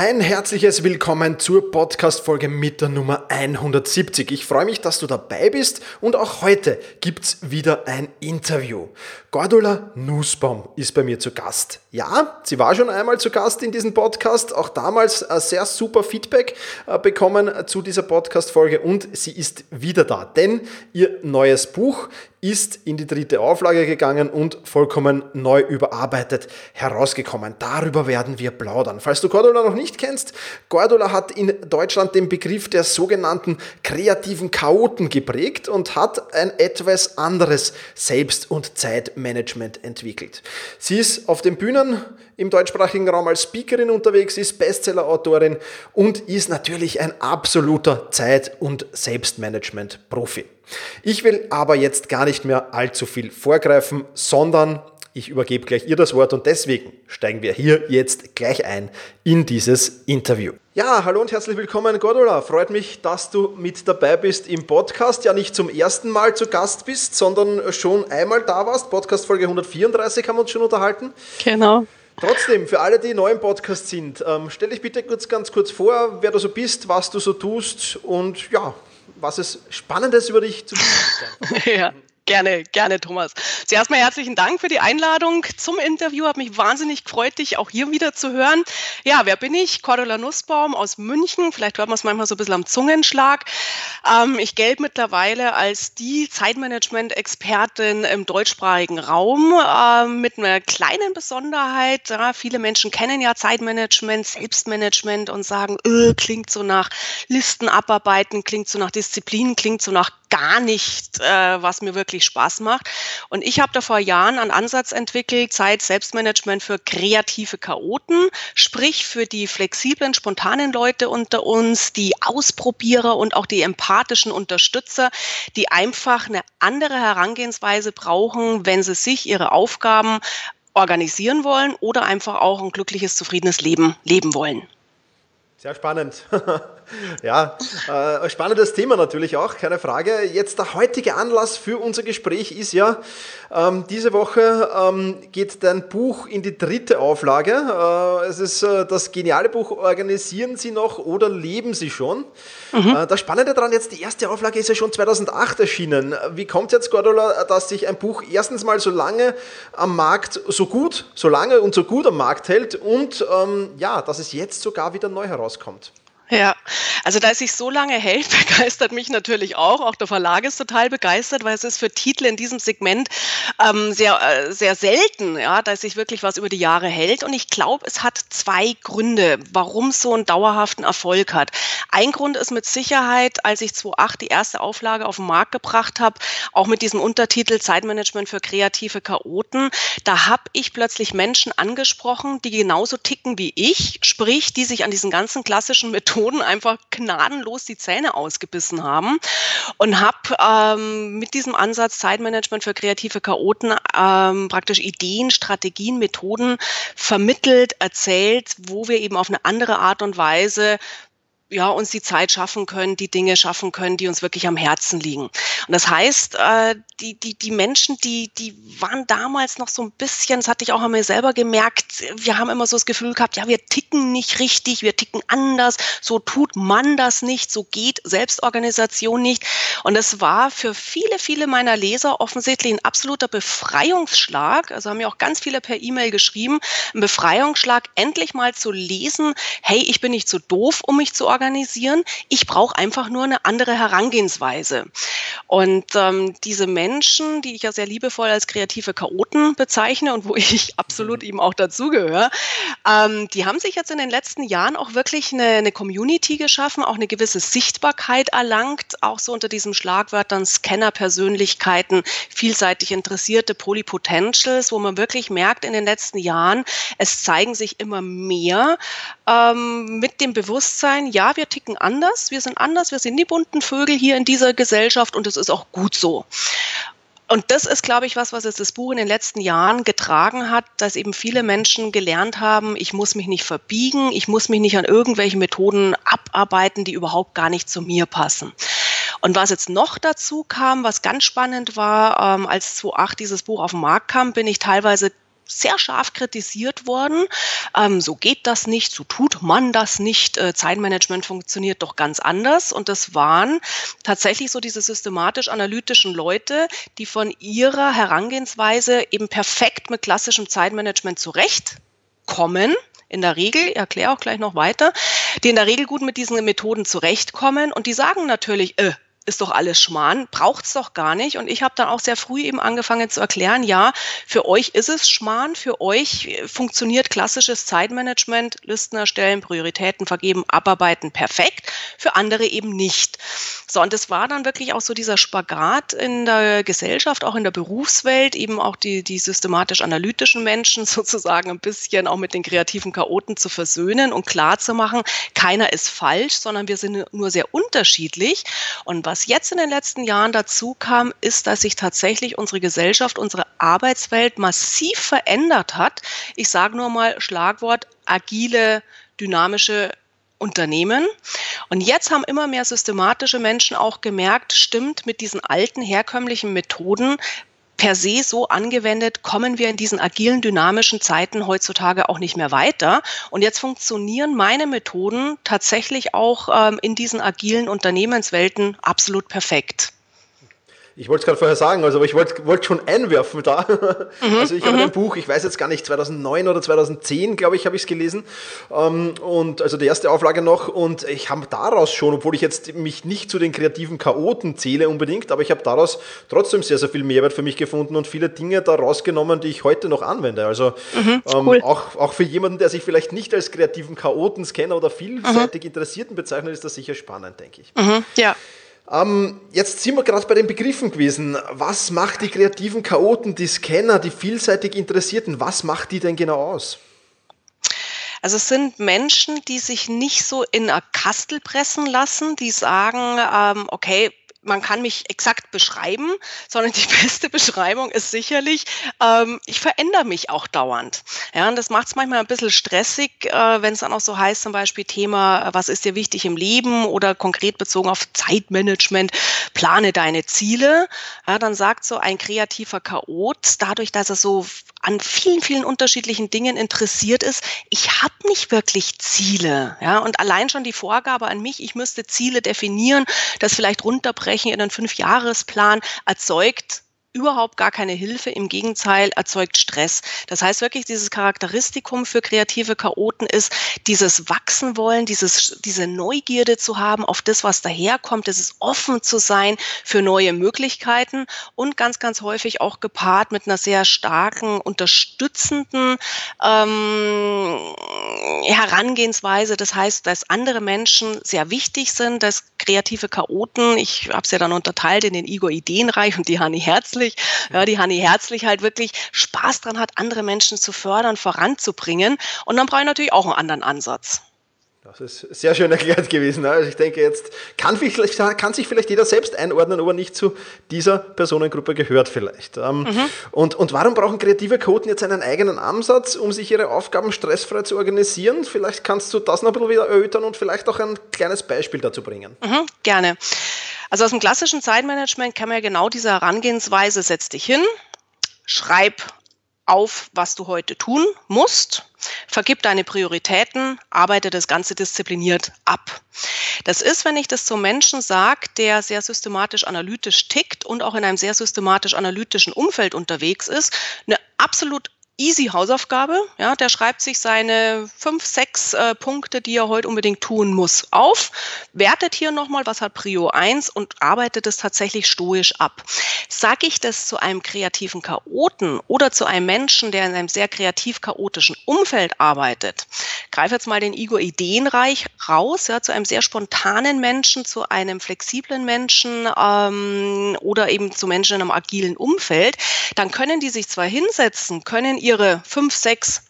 Ein herzliches Willkommen zur Podcast-Folge mit der Nummer 170. Ich freue mich, dass du dabei bist und auch heute gibt's wieder ein Interview. Gordula Nussbaum ist bei mir zu Gast. Ja, sie war schon einmal zu Gast in diesem Podcast, auch damals sehr super Feedback äh, bekommen zu dieser Podcast-Folge und sie ist wieder da, denn ihr neues Buch ist in die dritte Auflage gegangen und vollkommen neu überarbeitet herausgekommen. Darüber werden wir plaudern. Falls du Cordula noch nicht kennst, Cordula hat in Deutschland den Begriff der sogenannten kreativen Chaoten geprägt und hat ein etwas anderes Selbst- und Zeitmanagement entwickelt. Sie ist auf den Bühnen im deutschsprachigen Raum als Speakerin unterwegs, ist Bestseller-Autorin und ist natürlich ein absoluter Zeit- und Selbstmanagement-Profi. Ich will aber jetzt gar nicht mehr allzu viel vorgreifen, sondern ich übergebe gleich ihr das Wort und deswegen steigen wir hier jetzt gleich ein in dieses Interview. Ja, hallo und herzlich willkommen, Gordula. Freut mich, dass du mit dabei bist im Podcast. Ja, nicht zum ersten Mal zu Gast bist, sondern schon einmal da warst. Podcast Folge 134 haben wir uns schon unterhalten. Genau. Trotzdem, für alle, die neu im Podcast sind, ähm, stell dich bitte kurz, ganz kurz vor, wer du so bist, was du so tust und ja, was es Spannendes über dich zu wissen gibt. ja. Gerne, gerne, Thomas. Zuerst mal herzlichen Dank für die Einladung zum Interview. Hat mich wahnsinnig gefreut, dich auch hier wieder zu hören. Ja, wer bin ich? Cordula Nussbaum aus München. Vielleicht hört man es manchmal so ein bisschen am Zungenschlag. Ähm, ich gelte mittlerweile als die Zeitmanagement-Expertin im deutschsprachigen Raum äh, mit einer kleinen Besonderheit. Ja, viele Menschen kennen ja Zeitmanagement, Selbstmanagement und sagen, öh, klingt so nach Listen abarbeiten, klingt so nach Disziplin, klingt so nach gar nicht, äh, was mir wirklich Spaß macht. Und ich habe da vor Jahren einen Ansatz entwickelt, Zeit Selbstmanagement für kreative Chaoten, sprich für die flexiblen, spontanen Leute unter uns, die Ausprobierer und auch die empathischen Unterstützer, die einfach eine andere Herangehensweise brauchen, wenn sie sich ihre Aufgaben organisieren wollen oder einfach auch ein glückliches, zufriedenes Leben leben wollen. Sehr spannend. ja, äh, spannendes Thema natürlich auch, keine Frage. Jetzt der heutige Anlass für unser Gespräch ist ja, ähm, diese Woche ähm, geht dein Buch in die dritte Auflage. Äh, es ist äh, das geniale Buch Organisieren Sie noch oder leben Sie schon? Mhm. Äh, das Spannende daran, jetzt die erste Auflage ist ja schon 2008 erschienen. Wie kommt jetzt, Gordula, dass sich ein Buch erstens mal so lange am Markt, so gut, so lange und so gut am Markt hält und ähm, ja, dass es jetzt sogar wieder neu herauskommt? Ja, also da es sich so lange hält, begeistert mich natürlich auch. Auch der Verlag ist total begeistert, weil es ist für Titel in diesem Segment ähm, sehr, äh, sehr selten, ja, dass sich wirklich was über die Jahre hält. Und ich glaube, es hat zwei Gründe, warum es so einen dauerhaften Erfolg hat. Ein Grund ist mit Sicherheit, als ich 2008 die erste Auflage auf den Markt gebracht habe, auch mit diesem Untertitel Zeitmanagement für kreative Chaoten, da habe ich plötzlich Menschen angesprochen, die genauso ticken wie ich, sprich, die sich an diesen ganzen klassischen Methoden Methoden einfach gnadenlos die Zähne ausgebissen haben und habe ähm, mit diesem Ansatz Zeitmanagement für kreative Chaoten ähm, praktisch Ideen, Strategien, Methoden vermittelt, erzählt, wo wir eben auf eine andere Art und Weise ja, uns die Zeit schaffen können, die Dinge schaffen können, die uns wirklich am Herzen liegen. Und das heißt, äh, die, die, die Menschen, die, die waren damals noch so ein bisschen, das hatte ich auch an mir selber gemerkt, wir haben immer so das Gefühl gehabt, ja, wir ticken nicht richtig, wir ticken anders, so tut man das nicht, so geht Selbstorganisation nicht. Und es war für viele, viele meiner Leser offensichtlich ein absoluter Befreiungsschlag, also haben mir auch ganz viele per E-Mail geschrieben, ein Befreiungsschlag, endlich mal zu lesen, hey, ich bin nicht so doof, um mich zu organisieren, organisieren. Ich brauche einfach nur eine andere Herangehensweise. Und ähm, diese Menschen, die ich ja sehr liebevoll als kreative Chaoten bezeichne und wo ich absolut eben auch dazugehöre, ähm, die haben sich jetzt in den letzten Jahren auch wirklich eine, eine Community geschaffen, auch eine gewisse Sichtbarkeit erlangt, auch so unter diesem Schlagwörtern Scanner-Persönlichkeiten, vielseitig interessierte Polypotentials, wo man wirklich merkt in den letzten Jahren, es zeigen sich immer mehr ähm, mit dem Bewusstsein, ja, wir ticken anders, wir sind anders, wir sind die bunten Vögel hier in dieser Gesellschaft und es ist auch gut so. Und das ist, glaube ich, was, was jetzt das Buch in den letzten Jahren getragen hat, dass eben viele Menschen gelernt haben, ich muss mich nicht verbiegen, ich muss mich nicht an irgendwelche Methoden abarbeiten, die überhaupt gar nicht zu mir passen. Und was jetzt noch dazu kam, was ganz spannend war, ähm, als 2008 dieses Buch auf den Markt kam, bin ich teilweise sehr scharf kritisiert worden. Ähm, so geht das nicht, so tut man das nicht. Äh, Zeitmanagement funktioniert doch ganz anders. Und das waren tatsächlich so diese systematisch-analytischen Leute, die von ihrer Herangehensweise eben perfekt mit klassischem Zeitmanagement zurechtkommen in der Regel, ich erkläre auch gleich noch weiter, die in der Regel gut mit diesen Methoden zurechtkommen und die sagen natürlich, äh, ist doch alles Schmarrn, braucht's doch gar nicht. Und ich habe dann auch sehr früh eben angefangen zu erklären, ja, für euch ist es Schmarrn, für euch funktioniert klassisches Zeitmanagement, Listen erstellen, Prioritäten vergeben, abarbeiten perfekt, für andere eben nicht. So, und es war dann wirklich auch so dieser Spagat in der Gesellschaft, auch in der Berufswelt, eben auch die, die systematisch-analytischen Menschen sozusagen ein bisschen auch mit den kreativen Chaoten zu versöhnen und klar zu machen, keiner ist falsch, sondern wir sind nur sehr unterschiedlich. Und was was jetzt in den letzten Jahren dazu kam, ist, dass sich tatsächlich unsere Gesellschaft, unsere Arbeitswelt massiv verändert hat. Ich sage nur mal Schlagwort agile, dynamische Unternehmen. Und jetzt haben immer mehr systematische Menschen auch gemerkt, stimmt, mit diesen alten herkömmlichen Methoden per se so angewendet, kommen wir in diesen agilen, dynamischen Zeiten heutzutage auch nicht mehr weiter. Und jetzt funktionieren meine Methoden tatsächlich auch ähm, in diesen agilen Unternehmenswelten absolut perfekt. Ich wollte es gerade vorher sagen, also ich wollte wollt schon einwerfen da. Mhm, also ich habe mhm. ein Buch, ich weiß jetzt gar nicht, 2009 oder 2010, glaube ich, habe ich es gelesen. Ähm, und also die erste Auflage noch. Und ich habe daraus schon, obwohl ich jetzt mich nicht zu den kreativen Chaoten zähle unbedingt, aber ich habe daraus trotzdem sehr, sehr viel Mehrwert für mich gefunden und viele Dinge da rausgenommen, die ich heute noch anwende. Also mhm, ähm, cool. auch, auch für jemanden, der sich vielleicht nicht als kreativen Chaoten, Scanner oder vielseitig mhm. Interessierten bezeichnet, ist das sicher spannend, denke ich. Mhm, ja. Ähm, jetzt sind wir gerade bei den Begriffen gewesen. Was macht die kreativen Chaoten, die Scanner, die vielseitig Interessierten, was macht die denn genau aus? Also es sind Menschen, die sich nicht so in eine Kastel pressen lassen, die sagen, ähm, okay, man kann mich exakt beschreiben, sondern die beste Beschreibung ist sicherlich, ähm, ich verändere mich auch dauernd. Ja, und das macht es manchmal ein bisschen stressig, äh, wenn es dann auch so heißt, zum Beispiel Thema, was ist dir wichtig im Leben oder konkret bezogen auf Zeitmanagement, plane deine Ziele. Ja, dann sagt so ein kreativer Chaot, dadurch, dass er so an vielen, vielen unterschiedlichen Dingen interessiert ist, ich habe nicht wirklich Ziele. Ja, und allein schon die Vorgabe an mich, ich müsste Ziele definieren, das vielleicht runterbrechen in einen Fünfjahresplan, erzeugt überhaupt gar keine Hilfe, im Gegenteil erzeugt Stress. Das heißt wirklich, dieses Charakteristikum für kreative Chaoten ist, dieses Wachsen wollen, dieses, diese Neugierde zu haben auf das, was daherkommt, dieses offen zu sein für neue Möglichkeiten und ganz, ganz häufig auch gepaart mit einer sehr starken, unterstützenden ähm, Herangehensweise. Das heißt, dass andere Menschen sehr wichtig sind, dass kreative Chaoten, ich habe es ja dann unterteilt in den Igor Ideenreich und die Hanni Herzlich, ja, die Hanni Herzlich halt wirklich Spaß dran hat, andere Menschen zu fördern, voranzubringen. Und dann brauche ich natürlich auch einen anderen Ansatz. Das ist sehr schön erklärt gewesen. Also ich denke, jetzt kann, kann, sich vielleicht jeder selbst einordnen, ob er nicht zu dieser Personengruppe gehört vielleicht. Ähm, mhm. Und, und warum brauchen kreative Quoten jetzt einen eigenen Ansatz, um sich ihre Aufgaben stressfrei zu organisieren? Vielleicht kannst du das noch ein bisschen wieder erörtern und vielleicht auch ein kleines Beispiel dazu bringen. Mhm, gerne. Also aus dem klassischen Zeitmanagement kann man ja genau diese Herangehensweise, setz dich hin, schreib auf, was du heute tun musst, vergib deine Prioritäten, arbeite das Ganze diszipliniert ab. Das ist, wenn ich das zum Menschen sage, der sehr systematisch analytisch tickt und auch in einem sehr systematisch analytischen Umfeld unterwegs ist, eine absolut easy Hausaufgabe. Ja, der schreibt sich seine fünf, sechs äh, Punkte, die er heute unbedingt tun muss, auf, wertet hier nochmal, was hat Prio 1 und arbeitet es tatsächlich stoisch ab. Sage ich das zu einem kreativen Chaoten oder zu einem Menschen, der in einem sehr kreativ chaotischen Umfeld arbeitet, greife jetzt mal den Igor Ideenreich raus, ja, zu einem sehr spontanen Menschen, zu einem flexiblen Menschen ähm, oder eben zu Menschen in einem agilen Umfeld, dann können die sich zwar hinsetzen, können ihre fünf, sechs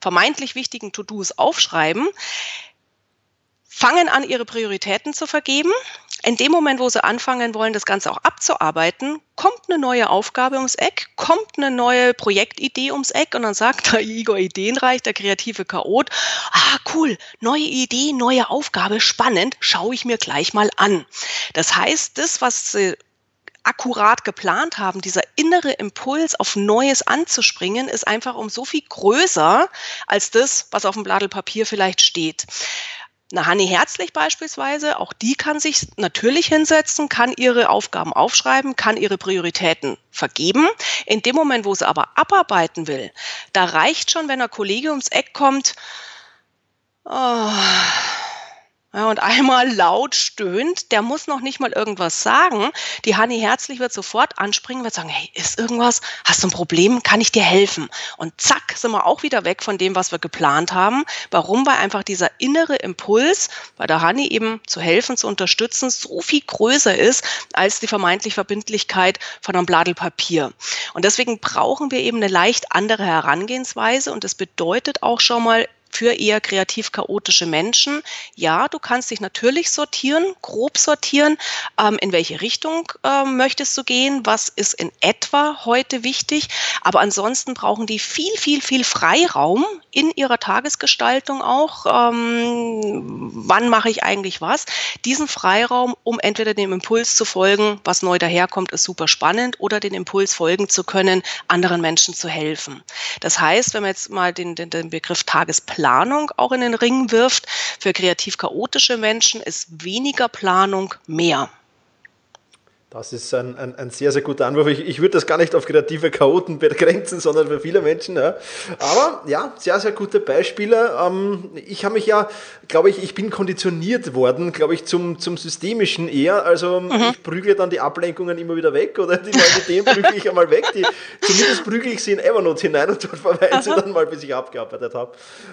vermeintlich wichtigen To-Dos aufschreiben, fangen an, ihre Prioritäten zu vergeben, in dem Moment, wo sie anfangen wollen, das Ganze auch abzuarbeiten, kommt eine neue Aufgabe ums Eck, kommt eine neue Projektidee ums Eck und dann sagt der Igor Ideenreich, der kreative Chaot, ah cool, neue Idee, neue Aufgabe, spannend, schaue ich mir gleich mal an. Das heißt, das, was sie akkurat geplant haben, dieser innere Impuls auf Neues anzuspringen, ist einfach um so viel größer als das, was auf dem Blatt Papier vielleicht steht. Eine Hanni Herzlich beispielsweise, auch die kann sich natürlich hinsetzen, kann ihre Aufgaben aufschreiben, kann ihre Prioritäten vergeben. In dem Moment, wo sie aber abarbeiten will, da reicht schon, wenn ein Kollege ums Eck kommt, oh, ja, und einmal laut stöhnt, der muss noch nicht mal irgendwas sagen. Die Hanni Herzlich wird sofort anspringen, wird sagen, hey, ist irgendwas? Hast du ein Problem? Kann ich dir helfen? Und zack, sind wir auch wieder weg von dem, was wir geplant haben. Warum? Weil einfach dieser innere Impuls bei der Hanni eben zu helfen, zu unterstützen, so viel größer ist als die vermeintliche Verbindlichkeit von einem Bladel Papier. Und deswegen brauchen wir eben eine leicht andere Herangehensweise und das bedeutet auch schon mal für eher kreativ chaotische Menschen. Ja, du kannst dich natürlich sortieren, grob sortieren, ähm, in welche Richtung ähm, möchtest du gehen, was ist in etwa heute wichtig, aber ansonsten brauchen die viel, viel, viel Freiraum in ihrer Tagesgestaltung auch. Ähm, wann mache ich eigentlich was? Diesen Freiraum, um entweder dem Impuls zu folgen, was neu daherkommt, ist super spannend, oder den Impuls folgen zu können, anderen Menschen zu helfen. Das heißt, wenn man jetzt mal den, den, den Begriff Tagesplan Planung auch in den Ring wirft. Für kreativ chaotische Menschen ist weniger Planung mehr. Das ist ein, ein, ein, sehr, sehr guter Anwurf. Ich, ich würde das gar nicht auf kreative Chaoten begrenzen, sondern für viele Menschen. Ja. Aber ja, sehr, sehr gute Beispiele. Ähm, ich habe mich ja, glaube ich, ich bin konditioniert worden, glaube ich, zum, zum Systemischen eher. Also mhm. ich prügle dann die Ablenkungen immer wieder weg oder die neuen Ideen prügle ich einmal weg. Die, zumindest prügle ich sie in Evernote hinein und dort verweile sie dann mal, bis ich abgearbeitet habe.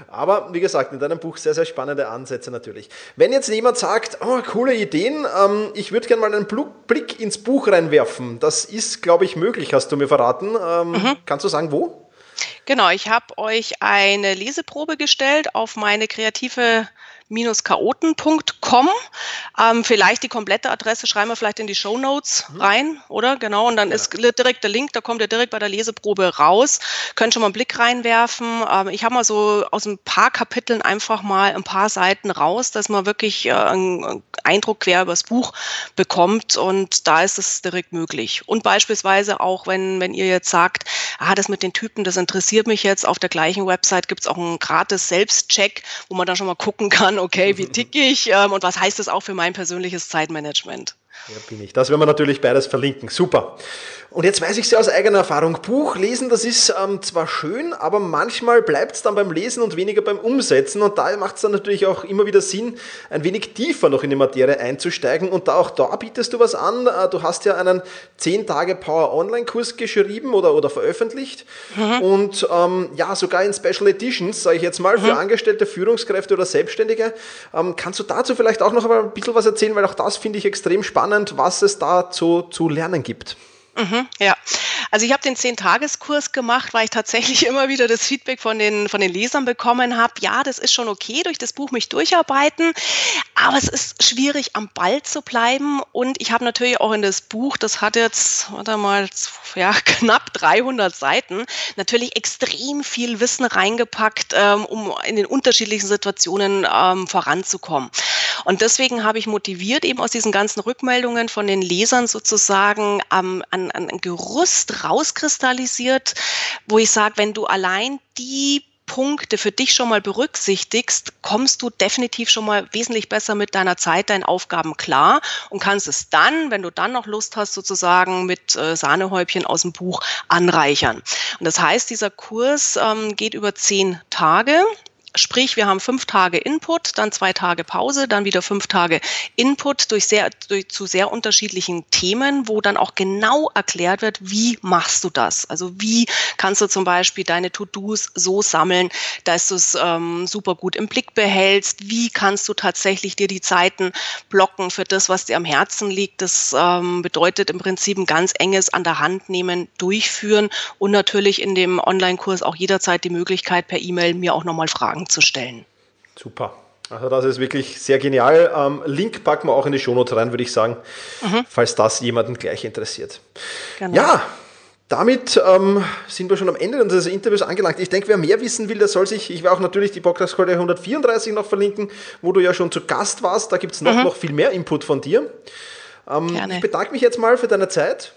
Aber wie gesagt, in deinem Buch sehr, sehr spannende Ansätze natürlich. Wenn jetzt jemand sagt, oh, coole Ideen, ähm, ich würde gerne mal einen Blick in ins Buch reinwerfen. Das ist, glaube ich, möglich, hast du mir verraten. Ähm, mhm. Kannst du sagen, wo? Genau, ich habe euch eine Leseprobe gestellt auf meine kreative chaoten.com. Ähm, vielleicht die komplette Adresse schreiben wir vielleicht in die Show Notes mhm. rein, oder? Genau. Und dann ja. ist direkt der Link, da kommt ihr direkt bei der Leseprobe raus. Könnt schon mal einen Blick reinwerfen. Ähm, ich habe mal so aus ein paar Kapiteln einfach mal ein paar Seiten raus, dass man wirklich äh, einen Eindruck quer übers Buch bekommt. Und da ist es direkt möglich. Und beispielsweise auch, wenn, wenn ihr jetzt sagt, ah, das mit den Typen, das interessiert mich jetzt, auf der gleichen Website gibt es auch einen gratis Selbstcheck, wo man dann schon mal gucken kann, okay, wie ticke ich ähm, und was heißt das auch für mein persönliches Zeitmanagement? Ja, bin ich. Das werden wir natürlich beides verlinken. Super. Und jetzt weiß ich es ja aus eigener Erfahrung. Buch lesen, das ist ähm, zwar schön, aber manchmal bleibt es dann beim Lesen und weniger beim Umsetzen. Und da macht es dann natürlich auch immer wieder Sinn, ein wenig tiefer noch in die Materie einzusteigen. Und da auch da bietest du was an. Äh, du hast ja einen 10 Tage Power Online-Kurs geschrieben oder, oder veröffentlicht. Mhm. Und ähm, ja, sogar in Special Editions, sage ich jetzt mal, für mhm. Angestellte, Führungskräfte oder Selbstständige. Ähm, kannst du dazu vielleicht auch noch ein bisschen was erzählen, weil auch das finde ich extrem spannend, was es da zu, zu lernen gibt. Mhm, ja, also ich habe den Zehn-Tageskurs gemacht, weil ich tatsächlich immer wieder das Feedback von den, von den Lesern bekommen habe, ja, das ist schon okay, durch das Buch mich durcharbeiten, aber es ist schwierig, am Ball zu bleiben. Und ich habe natürlich auch in das Buch, das hat jetzt, warte mal, ja, knapp 300 Seiten, natürlich extrem viel Wissen reingepackt, ähm, um in den unterschiedlichen Situationen ähm, voranzukommen. Und deswegen habe ich motiviert, eben aus diesen ganzen Rückmeldungen von den Lesern sozusagen ähm, an, an ein Gerüst rauskristallisiert, wo ich sage, wenn du allein die Punkte für dich schon mal berücksichtigst, kommst du definitiv schon mal wesentlich besser mit deiner Zeit, deinen Aufgaben klar und kannst es dann, wenn du dann noch Lust hast, sozusagen mit äh, Sahnehäubchen aus dem Buch anreichern. Und das heißt, dieser Kurs ähm, geht über zehn Tage. Sprich, wir haben fünf Tage Input, dann zwei Tage Pause, dann wieder fünf Tage Input durch sehr, durch, zu sehr unterschiedlichen Themen, wo dann auch genau erklärt wird, wie machst du das? Also wie kannst du zum Beispiel deine To-Dos so sammeln, dass du es ähm, super gut im Blick behältst? Wie kannst du tatsächlich dir die Zeiten blocken für das, was dir am Herzen liegt? Das ähm, bedeutet im Prinzip ein ganz enges an der Hand nehmen, durchführen und natürlich in dem Online-Kurs auch jederzeit die Möglichkeit per E-Mail mir auch nochmal Fragen Fragen zu stellen. Super. Also das ist wirklich sehr genial. Ähm, Link packen wir auch in die Shownote rein, würde ich sagen, mhm. falls das jemanden gleich interessiert. Genau. Ja, damit ähm, sind wir schon am Ende unseres Interviews angelangt. Ich denke, wer mehr wissen will, der soll sich, ich werde auch natürlich die Podcast-Folge 134 noch verlinken, wo du ja schon zu Gast warst. Da gibt es noch, mhm. noch viel mehr Input von dir. Ähm, ich bedanke mich jetzt mal für deine Zeit.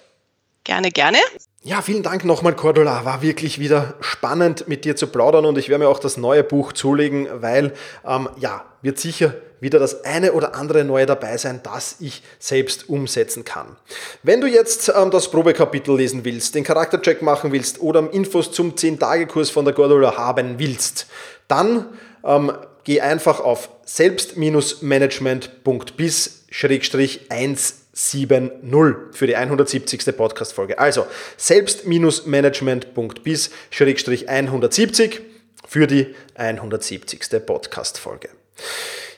Gerne, gerne. Ja, vielen Dank nochmal, Cordula. War wirklich wieder spannend, mit dir zu plaudern und ich werde mir auch das neue Buch zulegen, weil, ähm, ja, wird sicher wieder das eine oder andere Neue dabei sein, das ich selbst umsetzen kann. Wenn du jetzt ähm, das Probekapitel lesen willst, den Charaktercheck machen willst oder Infos zum 10-Tage-Kurs von der Cordula haben willst, dann ähm, geh einfach auf selbst-management.bis-1 70 für die 170. Podcast-Folge. Also selbst-management.bis-170 für die 170. Podcast-Folge.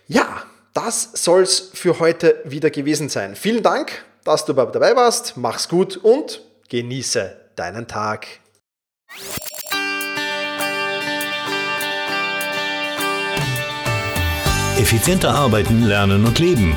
Ja, das soll's für heute wieder gewesen sein. Vielen Dank, dass du dabei warst. Mach's gut und genieße deinen Tag. Effizienter arbeiten, lernen und leben